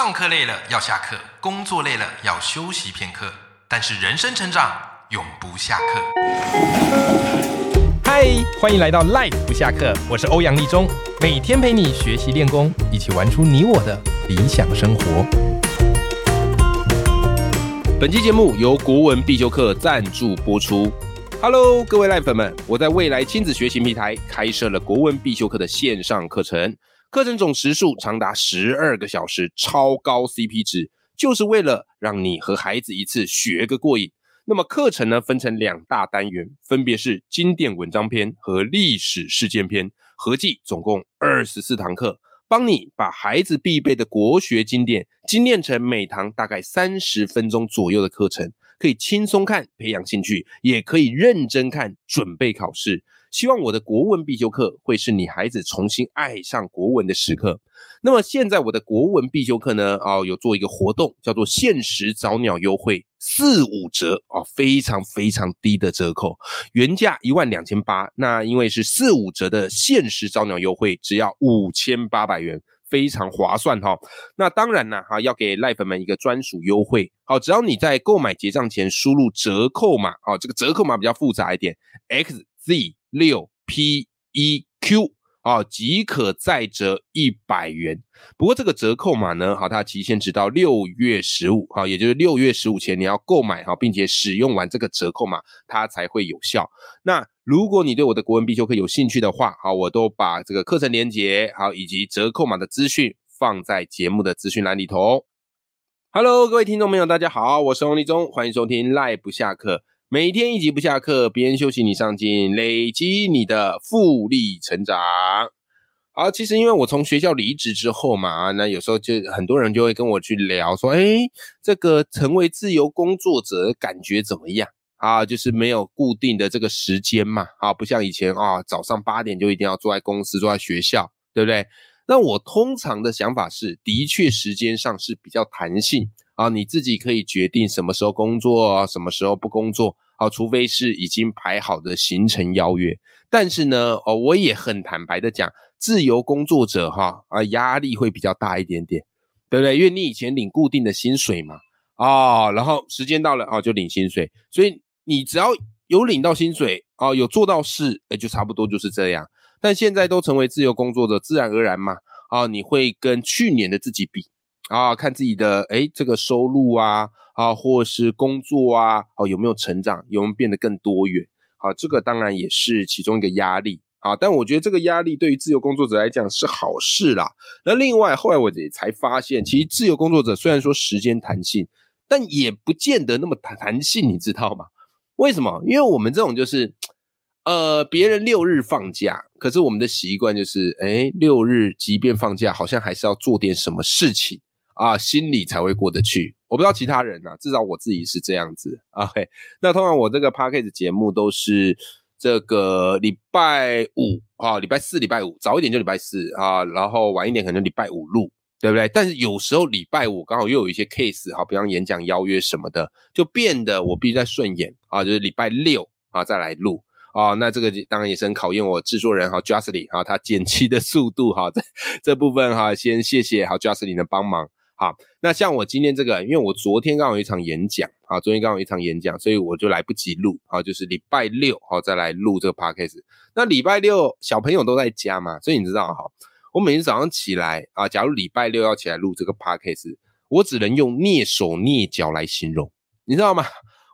上课累了要下课，工作累了要休息片刻，但是人生成长永不下课。嗨，欢迎来到 Life 不下课，我是欧阳立中，每天陪你学习练功，一起玩出你我的理想生活。本期节目由国文必修课赞助播出。Hello，各位 Life 粉们，我在未来亲子学习平台开设了国文必修课的线上课程。课程总时数长达十二个小时，超高 CP 值，就是为了让你和孩子一次学个过瘾。那么课程呢，分成两大单元，分别是经典文章篇和历史事件篇，合计总共二十四堂课，帮你把孩子必备的国学经典精炼成每堂大概三十分钟左右的课程，可以轻松看，培养兴趣，也可以认真看，准备考试。希望我的国文必修课会是你孩子重新爱上国文的时刻。那么现在我的国文必修课呢，哦，有做一个活动，叫做限时早鸟优惠四五折哦，非常非常低的折扣，原价一万两千八，那因为是四五折的限时早鸟优惠，只要五千八百元，非常划算哈。那当然呢，哈，要给赖粉们一个专属优惠，好，只要你在购买结账前输入折扣码，哦，这个折扣码比较复杂一点，X Z。六 P 一 Q 啊，即可再折一百元。不过这个折扣码呢，好，它期限直到六月十五，好，也就是六月十五前你要购买哈，并且使用完这个折扣码，它才会有效。那如果你对我的国文必修课有兴趣的话，好，我都把这个课程连接好以及折扣码的资讯放在节目的资讯栏里头。Hello，各位听众朋友，大家好，我是王立忠，欢迎收听赖不下课。每天一集不下课，别人休息你上进，累积你的复利成长。好，其实因为我从学校离职之后嘛，那有时候就很多人就会跟我去聊说，哎，这个成为自由工作者感觉怎么样啊？就是没有固定的这个时间嘛，啊，不像以前啊，早上八点就一定要坐在公司、坐在学校，对不对？那我通常的想法是，的确时间上是比较弹性。啊，你自己可以决定什么时候工作，什么时候不工作。好，除非是已经排好的行程邀约。但是呢，哦，我也很坦白的讲，自由工作者哈啊，压力会比较大一点点，对不对？因为你以前领固定的薪水嘛，啊，然后时间到了啊就领薪水，所以你只要有领到薪水啊，有做到事，哎，就差不多就是这样。但现在都成为自由工作者，自然而然嘛，啊，你会跟去年的自己比。啊，看自己的哎，这个收入啊，啊，或是工作啊，哦，有没有成长，有没有变得更多元？好，这个当然也是其中一个压力啊。但我觉得这个压力对于自由工作者来讲是好事啦。那另外，后来我也才发现，其实自由工作者虽然说时间弹性，但也不见得那么弹弹性，你知道吗？为什么？因为我们这种就是，呃，别人六日放假，可是我们的习惯就是，哎，六日即便放假，好像还是要做点什么事情。啊，心里才会过得去。我不知道其他人啊，至少我自己是这样子。OK，那通常我这个 p a c k a g e 节目都是这个礼拜五啊，礼拜四、礼拜五，早一点就礼拜四啊，然后晚一点可能礼拜五录，对不对？但是有时候礼拜五刚好又有一些 case，哈，比方演讲邀约什么的，就变得我必须在顺眼啊，就是礼拜六啊再来录。哦，那这个当然也是很考验我制作人哈 j u s t l y 哈，他剪辑的速度哈，这这部分哈，先谢谢好 j u s t l y 的帮忙。好，那像我今天这个，因为我昨天刚好有一场演讲，啊，昨天刚好有一场演讲，所以我就来不及录，啊，就是礼拜六，好再来录这个 podcast。那礼拜六小朋友都在家嘛，所以你知道哈，我每天早上起来啊，假如礼拜六要起来录这个 podcast，我只能用蹑手蹑脚来形容，你知道吗？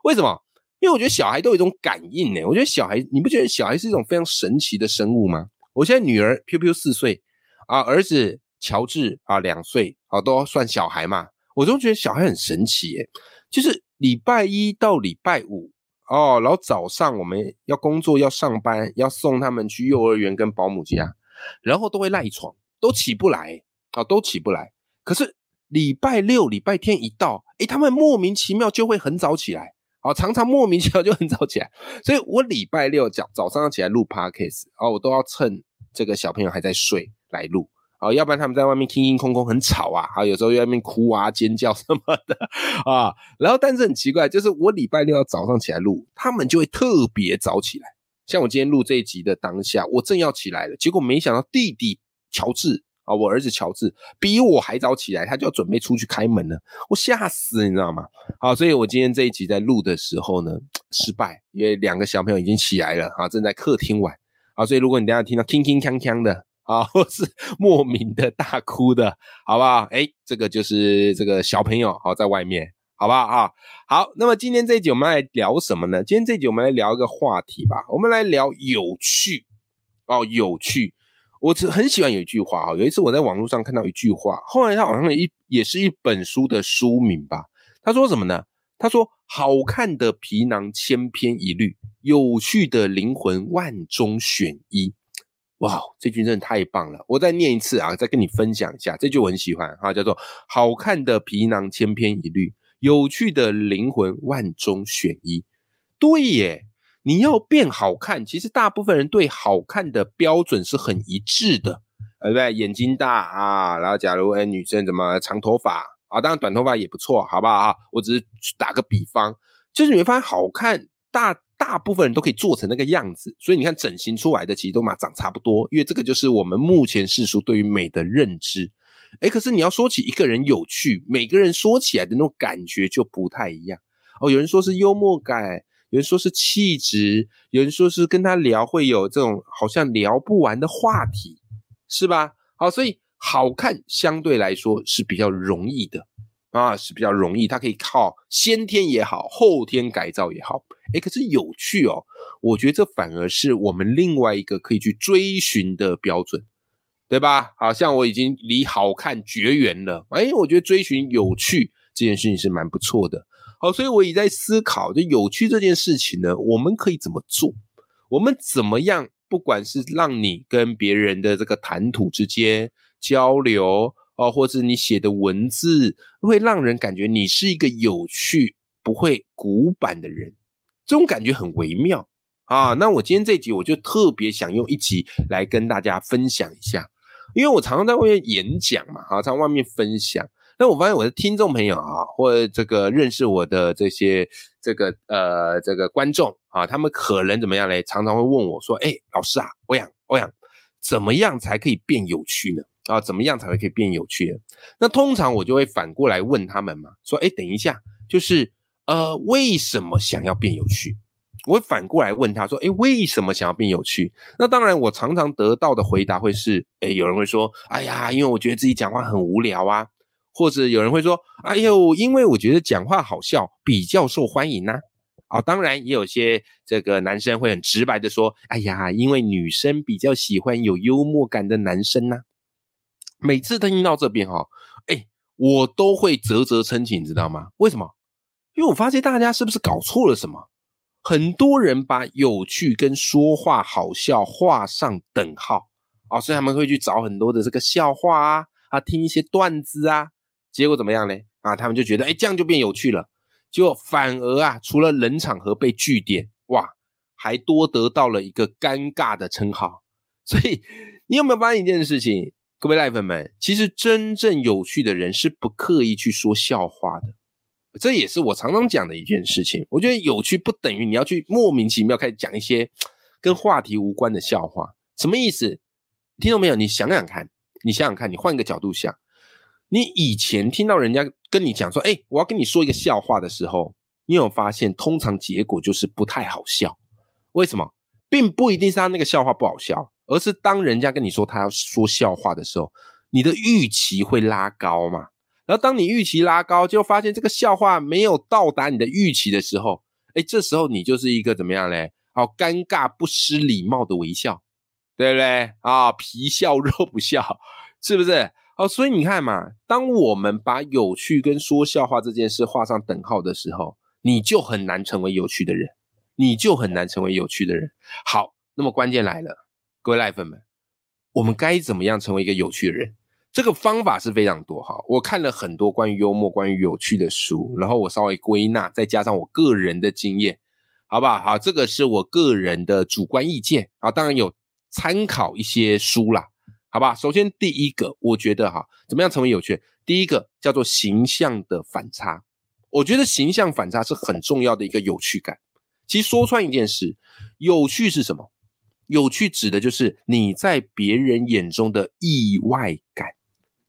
为什么？因为我觉得小孩都有一种感应呢。我觉得小孩，你不觉得小孩是一种非常神奇的生物吗？我现在女儿 Q Q 四岁，啊，儿子。乔治啊，两岁啊，都算小孩嘛。我都觉得小孩很神奇耶，就是礼拜一到礼拜五哦，然后早上我们要工作要上班，要送他们去幼儿园跟保姆家，然后都会赖床，都起不来啊，都起不来。可是礼拜六、礼拜天一到，诶，他们莫名其妙就会很早起来，哦，常常莫名其妙就很早起来。所以我礼拜六早早上要起来录 podcast，哦，我都要趁这个小朋友还在睡来录。啊，要不然他们在外面空空空空很吵啊，啊，有时候在外面哭啊、尖叫什么的啊。然后，但是很奇怪，就是我礼拜六要早上起来录，他们就会特别早起来。像我今天录这一集的当下，我正要起来了，结果没想到弟弟乔治啊，我儿子乔治比我还早起来，他就要准备出去开门了，我吓死，你知道吗？好，所以我今天这一集在录的时候呢，失败，因为两个小朋友已经起来了啊，正在客厅玩啊，所以如果你等下听到铿铿锵锵的啊，或是 莫名的大哭的，好不好？哎，这个就是这个小朋友好在外面，好不好啊？好，那么今天这一集我们来聊什么呢？今天这一集我们来聊一个话题吧，我们来聊有趣哦，有趣。我只很喜欢有一句话哈，有一次我在网络上看到一句话，后来他好像一也是一本书的书名吧。他说什么呢？他说：“好看的皮囊千篇一律，有趣的灵魂万中选一。”哇，这句真的太棒了！我再念一次啊，再跟你分享一下这句我很喜欢哈，叫做“好看的皮囊千篇一律，有趣的灵魂万中选一”。对耶。你要变好看，其实大部分人对好看的标准是很一致的，对不对？眼睛大啊，然后假如哎女生怎么长头发啊，当然短头发也不错，好不好啊？我只是打个比方，就是你会发现好看，大大部分人都可以做成那个样子，所以你看整形出来的其实都嘛长差不多，因为这个就是我们目前世俗对于美的认知。哎，可是你要说起一个人有趣，每个人说起来的那种感觉就不太一样哦。有人说是幽默感。有人说是气质，有人说是跟他聊会有这种好像聊不完的话题，是吧？好，所以好看相对来说是比较容易的啊，是比较容易，它可以靠先天也好，后天改造也好。诶可是有趣哦，我觉得这反而是我们另外一个可以去追寻的标准，对吧？好像我已经离好看绝缘了，诶我觉得追寻有趣这件事情是蛮不错的。好，所以我也在思考，就有趣这件事情呢，我们可以怎么做？我们怎么样？不管是让你跟别人的这个谈吐之间交流哦，或者你写的文字会让人感觉你是一个有趣、不会古板的人，这种感觉很微妙啊。那我今天这集我就特别想用一集来跟大家分享一下，因为我常常在外面演讲嘛，哈，在外面分享。那我发现我的听众朋友啊，或这个认识我的这些这个呃这个观众啊，他们可能怎么样嘞？常常会问我说：“哎，老师啊，欧阳欧阳，怎么样才可以变有趣呢？啊，怎么样才会可以变有趣？”那通常我就会反过来问他们嘛，说：“哎，等一下，就是呃，为什么想要变有趣？”我会反过来问他说：“哎，为什么想要变有趣？”那当然，我常常得到的回答会是：“哎，有人会说：‘哎呀，因为我觉得自己讲话很无聊啊。’”或者有人会说：“哎呦，因为我觉得讲话好笑，比较受欢迎呐。”啊，当然也有些这个男生会很直白的说：“哎呀，因为女生比较喜欢有幽默感的男生呐。”每次听到这边哈，哎，我都会啧啧称奇，你知道吗？为什么？因为我发现大家是不是搞错了什么？很多人把有趣跟说话好笑画上等号啊，所以他们会去找很多的这个笑话啊，啊，听一些段子啊。结果怎么样呢？啊，他们就觉得，哎，这样就变有趣了。结果反而啊，除了冷场和被拒点，哇，还多得到了一个尴尬的称号。所以，你有没有发现一件事情，各位赖粉们？其实真正有趣的人是不刻意去说笑话的。这也是我常常讲的一件事情。我觉得有趣不等于你要去莫名其妙开始讲一些跟话题无关的笑话。什么意思？听到没有？你想想看，你想想看，你换一个角度想。你以前听到人家跟你讲说，哎，我要跟你说一个笑话的时候，你有发现，通常结果就是不太好笑。为什么？并不一定是他那个笑话不好笑，而是当人家跟你说他要说笑话的时候，你的预期会拉高嘛。然后当你预期拉高，就发现这个笑话没有到达你的预期的时候，哎，这时候你就是一个怎么样嘞？好尴尬不失礼貌的微笑，对不对？啊，皮笑肉不笑，是不是？哦，所以你看嘛，当我们把有趣跟说笑话这件事画上等号的时候，你就很难成为有趣的人，你就很难成为有趣的人。好，那么关键来了，各位赖粉们，我们该怎么样成为一个有趣的人？这个方法是非常多哈。我看了很多关于幽默、关于有趣的书，然后我稍微归纳，再加上我个人的经验，好不好？好，这个是我个人的主观意见啊，当然有参考一些书啦。好吧，首先第一个，我觉得哈，怎么样成为有趣？第一个叫做形象的反差。我觉得形象反差是很重要的一个有趣感。其实说穿一件事，有趣是什么？有趣指的就是你在别人眼中的意外感，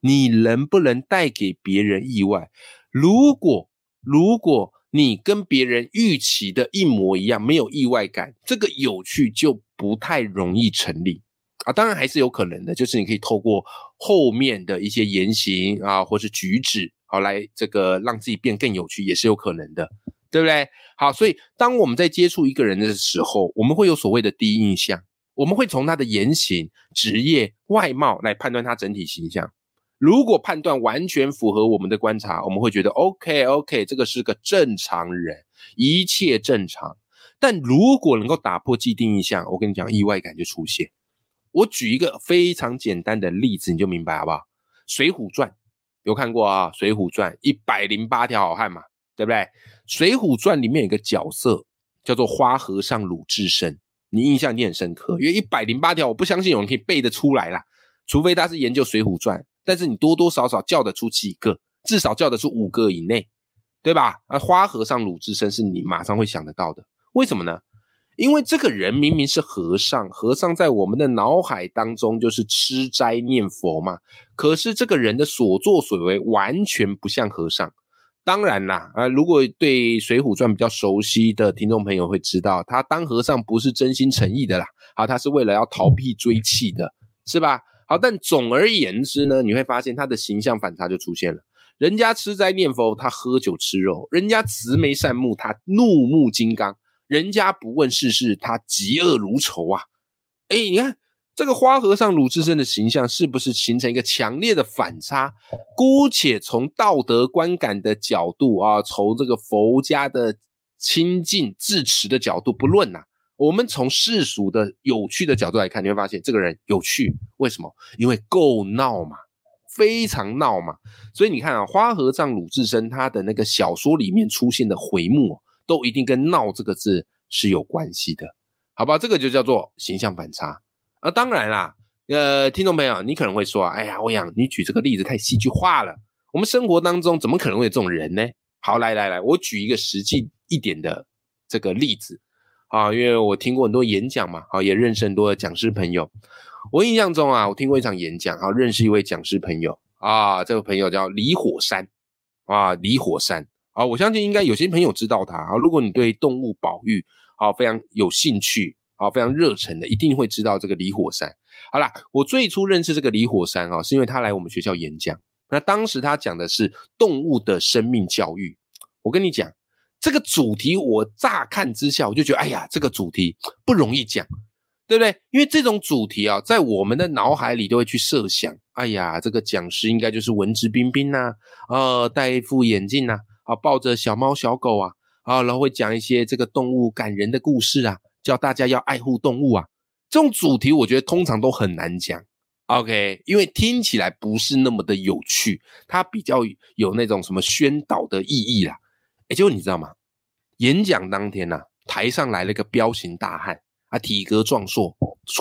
你能不能带给别人意外？如果如果你跟别人预期的一模一样，没有意外感，这个有趣就不太容易成立啊。当然还是有可能的，就是你可以透过后面的一些言行啊，或是举止，好来这个让自己变更有趣，也是有可能的，对不对？好，所以当我们在接触一个人的时候，我们会有所谓的第一印象，我们会从他的言行、职业、外貌来判断他整体形象。如果判断完全符合我们的观察，我们会觉得 OK OK，这个是个正常人，一切正常。但如果能够打破既定印象，我跟你讲，意外感就出现。我举一个非常简单的例子，你就明白好不好？《水浒传》有看过啊，《水浒传》一百零八条好汉嘛，对不对？《水浒传》里面有个角色叫做花和尚鲁智深，你印象一定很深刻，因为一百零八条，我不相信有人可以背得出来啦，除非他是研究《水浒传》。但是你多多少少叫得出几个，至少叫得出五个以内，对吧？而花和尚鲁智深是你马上会想得到的，为什么呢？因为这个人明明是和尚，和尚在我们的脑海当中就是吃斋念佛嘛。可是这个人的所作所为完全不像和尚。当然啦，啊，如果对《水浒传》比较熟悉的听众朋友会知道，他当和尚不是真心诚意的啦，好，他是为了要逃避追气的，是吧？好，但总而言之呢，你会发现他的形象反差就出现了。人家吃斋念佛，他喝酒吃肉；人家慈眉善目，他怒目金刚；人家不问世事，他嫉恶如仇啊！哎，你看这个花和尚鲁智深的形象，是不是形成一个强烈的反差？姑且从道德观感的角度啊，从这个佛家的清净自持的角度不论呐。我们从世俗的有趣的角度来看，你会发现这个人有趣，为什么？因为够闹嘛，非常闹嘛。所以你看啊，花和尚鲁智深他的那个小说里面出现的回目，都一定跟“闹”这个字是有关系的，好吧？这个就叫做形象反差。啊，当然啦，呃，听众朋友，你可能会说，哎呀，欧阳，你举这个例子太戏剧化了。我们生活当中怎么可能会有这种人呢？好，来来来，我举一个实际一点的这个例子。啊，因为我听过很多演讲嘛，好，也认识很多的讲师朋友。我印象中啊，我听过一场演讲，好，认识一位讲师朋友啊，这个朋友叫李火山啊，李火山啊，我相信应该有些朋友知道他啊。如果你对动物保育啊非常有兴趣好，非常热忱的，一定会知道这个李火山。好啦，我最初认识这个李火山啊，是因为他来我们学校演讲。那当时他讲的是动物的生命教育。我跟你讲。这个主题我乍看之下，我就觉得，哎呀，这个主题不容易讲，对不对？因为这种主题啊，在我们的脑海里都会去设想，哎呀，这个讲师应该就是文质彬彬呐，呃，戴一副眼镜呐，啊，抱着小猫小狗啊，啊，然后会讲一些这个动物感人的故事啊，教大家要爱护动物啊。这种主题我觉得通常都很难讲，OK，因为听起来不是那么的有趣，它比较有那种什么宣导的意义啦。哎，结果你知道吗？演讲当天呐，台上来了个彪形大汉啊，体格壮硕，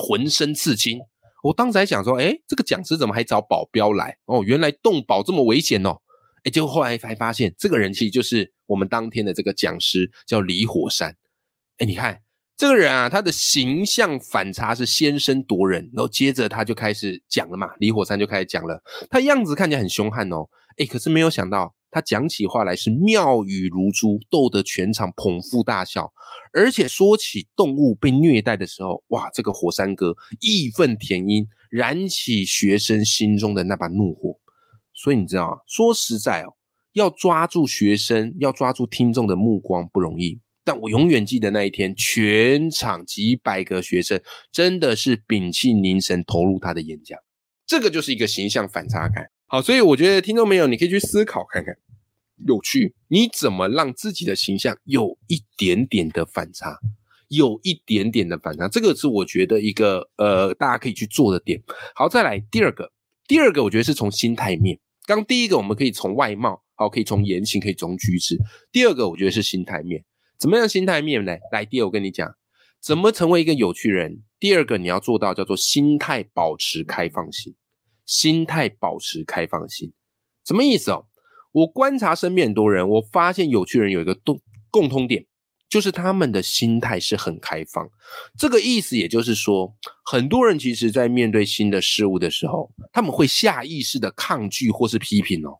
浑身刺青。我当时还想说，哎，这个讲师怎么还找保镖来？哦，原来动保这么危险哦。哎，结果后来才发现，这个人其实就是我们当天的这个讲师，叫李火山。哎，你看这个人啊，他的形象反差是先声夺人，然后接着他就开始讲了嘛。李火山就开始讲了，他样子看起来很凶悍哦。哎，可是没有想到。他讲起话来是妙语如珠，逗得全场捧腹大笑。而且说起动物被虐待的时候，哇，这个火山哥义愤填膺，燃起学生心中的那把怒火。所以你知道啊，说实在哦，要抓住学生，要抓住听众的目光不容易。但我永远记得那一天，全场几百个学生真的是屏气凝神投入他的演讲。这个就是一个形象反差感。好，所以我觉得听众朋友，你可以去思考看看。有趣，你怎么让自己的形象有一点点的反差，有一点点的反差，这个是我觉得一个呃，大家可以去做的点。好，再来第二个，第二个我觉得是从心态面。刚第一个我们可以从外貌，好，可以从言行，可以从举止。第二个我觉得是心态面，怎么样心态面呢？来，第二我跟你讲，怎么成为一个有趣人？第二个你要做到叫做心态保持开放性，心态保持开放性，什么意思哦？我观察身边很多人，我发现有趣人有一个共共通点，就是他们的心态是很开放。这个意思也就是说，很多人其实在面对新的事物的时候，他们会下意识的抗拒或是批评哦。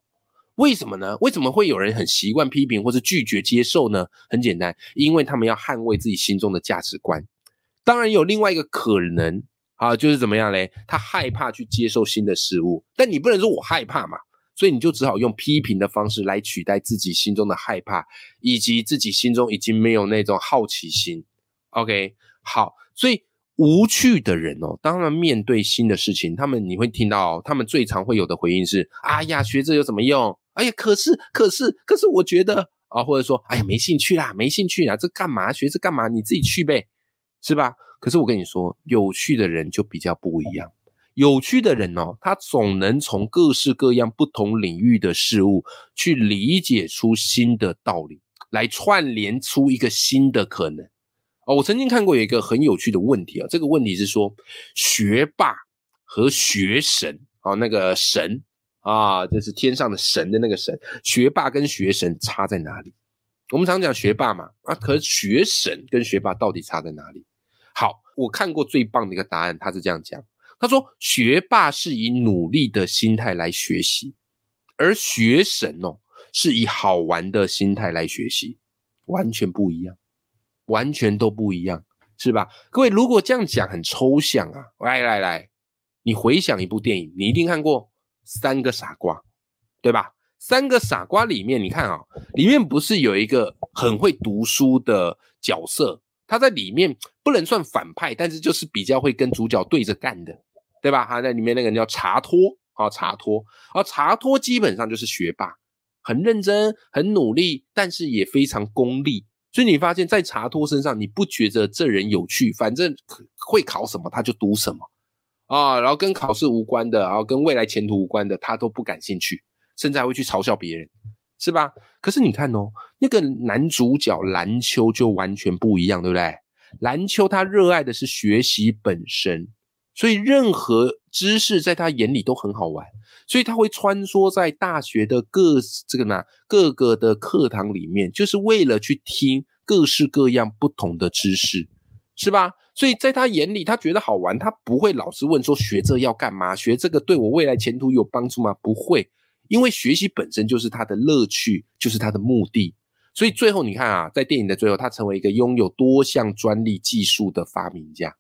为什么呢？为什么会有人很习惯批评或是拒绝接受呢？很简单，因为他们要捍卫自己心中的价值观。当然有另外一个可能啊，就是怎么样嘞？他害怕去接受新的事物，但你不能说我害怕嘛，所以你就只好用批评的方式来取代自己心中的害怕，以及自己心中已经没有那种好奇心。OK，好，所以无趣的人哦，当然面对新的事情，他们你会听到他们最常会有的回应是：哎呀，学这有什么用？哎呀，可是，可是，可是，我觉得啊，或者说，哎呀，没兴趣啦，没兴趣啊，这干嘛学这干嘛？你自己去呗，是吧？可是我跟你说，有趣的人就比较不一样。有趣的人哦，他总能从各式各样不同领域的事物去理解出新的道理，来串联出一个新的可能。哦，我曾经看过有一个很有趣的问题啊，这个问题是说，学霸和学神啊，那个神。啊，这是天上的神的那个神，学霸跟学神差在哪里？我们常讲学霸嘛，啊，可是学神跟学霸到底差在哪里？好，我看过最棒的一个答案，他是这样讲，他说学霸是以努力的心态来学习，而学神哦是以好玩的心态来学习，完全不一样，完全都不一样，是吧？各位，如果这样讲很抽象啊，来来来，你回想一部电影，你一定看过。三个傻瓜，对吧？三个傻瓜里面，你看啊，里面不是有一个很会读书的角色？他在里面不能算反派，但是就是比较会跟主角对着干的，对吧？他在里面那个人叫查托啊，查托，而查托基本上就是学霸，很认真、很努力，但是也非常功利。所以你发现，在查托身上，你不觉得这人有趣？反正会考什么他就读什么。啊，然后跟考试无关的，然后跟未来前途无关的，他都不感兴趣，甚至还会去嘲笑别人，是吧？可是你看哦，那个男主角蓝秋就完全不一样，对不对？蓝秋他热爱的是学习本身，所以任何知识在他眼里都很好玩，所以他会穿梭在大学的各这个呢各个的课堂里面，就是为了去听各式各样不同的知识，是吧？所以在他眼里，他觉得好玩，他不会老是问说学这要干嘛？学这个对我未来前途有帮助吗？不会，因为学习本身就是他的乐趣，就是他的目的。所以最后你看啊，在电影的最后，他成为一个拥有多项专利技术的发明家。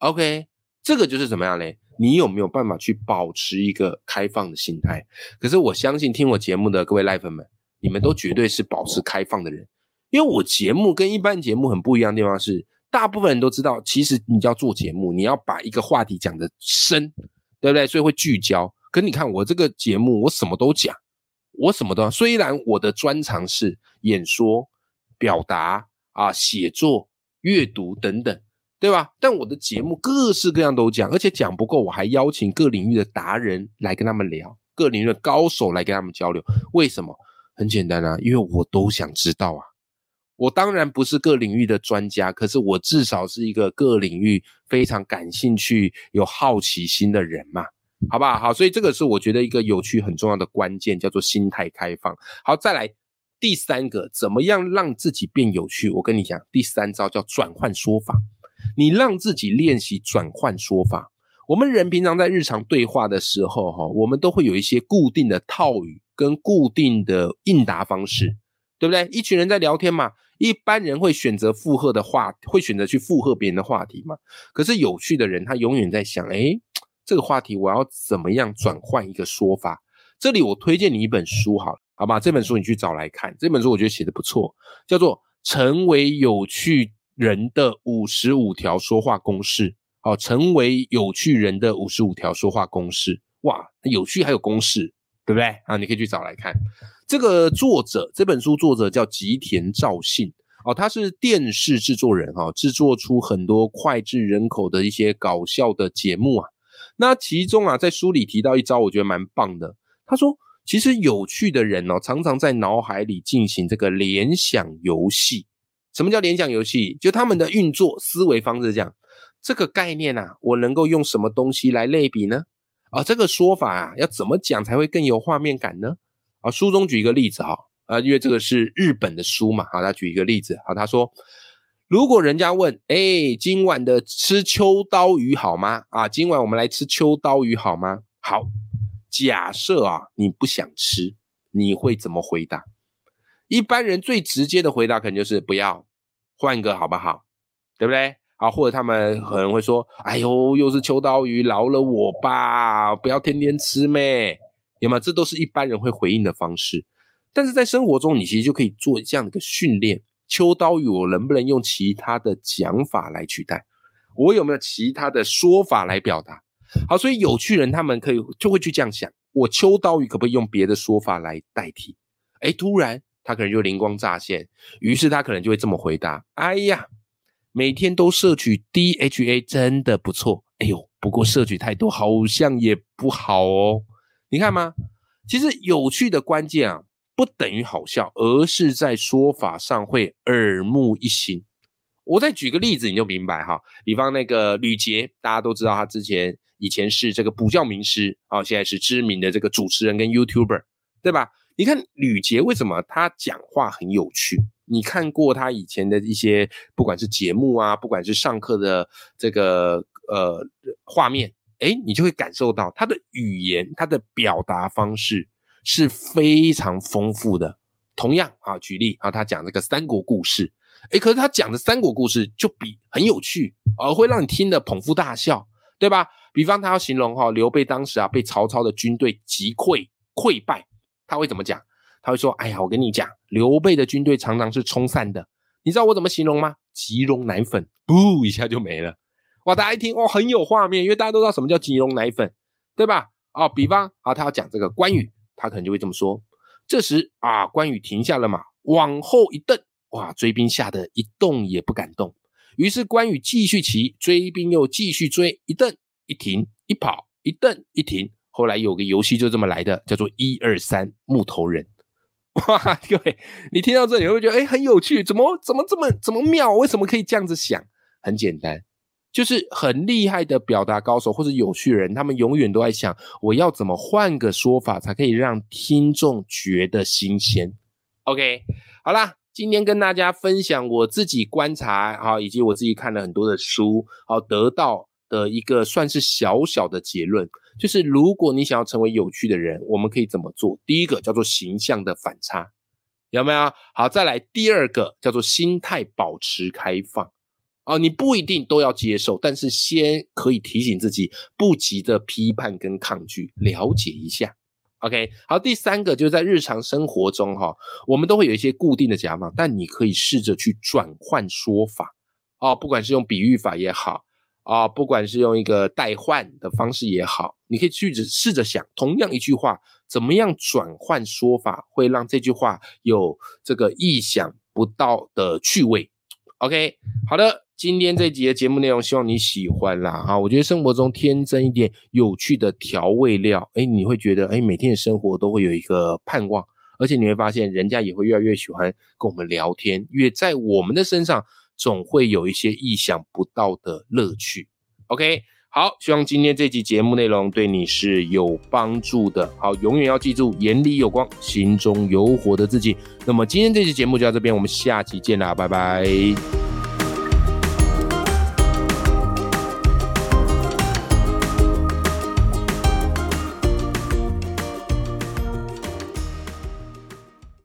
OK，这个就是怎么样嘞？你有没有办法去保持一个开放的心态？可是我相信听我节目的各位赖粉们，你们都绝对是保持开放的人，因为我节目跟一般节目很不一样的地方是。大部分人都知道，其实你要做节目，你要把一个话题讲得深，对不对？所以会聚焦。可你看我这个节目，我什么都讲，我什么都。虽然我的专长是演说、表达啊、写作、阅读等等，对吧？但我的节目各式各样都讲，而且讲不够，我还邀请各领域的达人来跟他们聊，各领域的高手来跟他们交流。为什么？很简单啊，因为我都想知道啊。我当然不是各领域的专家，可是我至少是一个各领域非常感兴趣、有好奇心的人嘛，好不好？好，所以这个是我觉得一个有趣很重要的关键，叫做心态开放。好，再来第三个，怎么样让自己变有趣？我跟你讲，第三招叫转换说法。你让自己练习转换说法。我们人平常在日常对话的时候，哈，我们都会有一些固定的套语跟固定的应答方式，对不对？一群人在聊天嘛。一般人会选择附和的话，会选择去附和别人的话题嘛？可是有趣的人，他永远在想：哎，这个话题我要怎么样转换一个说法？这里我推荐你一本书，好了，好吧？这本书你去找来看。这本书我觉得写的不错，叫做《成为有趣人的五十五条说话公式》。好，成为有趣人的五十五条说话公式。哇，有趣还有公式，对不对？啊，你可以去找来看。这个作者这本书作者叫吉田照信哦，他是电视制作人哈，制作出很多脍炙人口的一些搞笑的节目啊。那其中啊，在书里提到一招，我觉得蛮棒的。他说，其实有趣的人哦，常常在脑海里进行这个联想游戏。什么叫联想游戏？就他们的运作思维方式这样。这个概念啊，我能够用什么东西来类比呢？啊，这个说法啊，要怎么讲才会更有画面感呢？啊，书中举一个例子哈，啊，因为这个是日本的书嘛。好，他举一个例子，好，他说，如果人家问，哎，今晚的吃秋刀鱼好吗？啊，今晚我们来吃秋刀鱼好吗？好，假设啊，你不想吃，你会怎么回答？一般人最直接的回答可能就是不要，换一个好不好？对不对？啊，或者他们可能会说：“哎呦，又是秋刀鱼，饶了我吧，不要天天吃咩？”有吗？这都是一般人会回应的方式。但是在生活中，你其实就可以做这样的一个训练：秋刀鱼，我能不能用其他的讲法来取代？我有没有其他的说法来表达？好，所以有趣人他们可以就会去这样想：我秋刀鱼可不可以用别的说法来代替？哎，突然。他可能就灵光乍现，于是他可能就会这么回答：“哎呀，每天都摄取 DHA 真的不错。哎呦，不过摄取太多好像也不好哦。你看吗？其实有趣的关键啊，不等于好笑，而是在说法上会耳目一新。我再举个例子，你就明白哈。比方那个吕杰，大家都知道他之前以前是这个补教名师啊，现在是知名的这个主持人跟 YouTuber，对吧？”你看吕杰为什么他讲话很有趣？你看过他以前的一些，不管是节目啊，不管是上课的这个呃画面，哎，你就会感受到他的语言，他的表达方式是非常丰富的。同样啊，举例啊，他讲这个三国故事，哎，可是他讲的三国故事就比很有趣，而会让你听得捧腹大笑，对吧？比方他要形容哈，刘备当时啊被曹操的军队击溃溃败。他会怎么讲？他会说：“哎呀，我跟你讲，刘备的军队常常是冲散的。你知道我怎么形容吗？即溶奶粉，噗一下就没了。哇！大家一听，哇，很有画面，因为大家都知道什么叫即溶奶粉，对吧？哦，比方啊，他要讲这个关羽，他可能就会这么说。这时啊，关羽停下了马，往后一蹬，哇！追兵吓得一动也不敢动。于是关羽继续骑，追兵又继续追，一蹬一停，一跑一蹬一停。”后来有个游戏就这么来的，叫做一二三木头人。哇，各位，你听到这里会觉得哎很有趣，怎么怎么这么怎么妙？为什么可以这样子想？很简单，就是很厉害的表达高手或者有趣人，他们永远都在想我要怎么换个说法才可以让听众觉得新鲜。OK，好啦，今天跟大家分享我自己观察啊，以及我自己看了很多的书，好得到的一个算是小小的结论。就是如果你想要成为有趣的人，我们可以怎么做？第一个叫做形象的反差，有没有？好，再来第二个叫做心态保持开放。哦，你不一定都要接受，但是先可以提醒自己，不急着批判跟抗拒，了解一下。OK，好，第三个就是在日常生活中哈，我们都会有一些固定的讲法，但你可以试着去转换说法。哦，不管是用比喻法也好。啊，不管是用一个代换的方式也好，你可以去试着想，同样一句话，怎么样转换说法，会让这句话有这个意想不到的趣味。OK，好的，今天这集的节目内容，希望你喜欢啦。哈，我觉得生活中天真一点，有趣的调味料，哎，你会觉得，哎，每天的生活都会有一个盼望，而且你会发现，人家也会越来越喜欢跟我们聊天，因为在我们的身上。总会有一些意想不到的乐趣。OK，好，希望今天这集节目内容对你是有帮助的。好，永远要记住，眼里有光，心中有火的自己。那么今天这期节目就到这边，我们下期见啦，拜拜。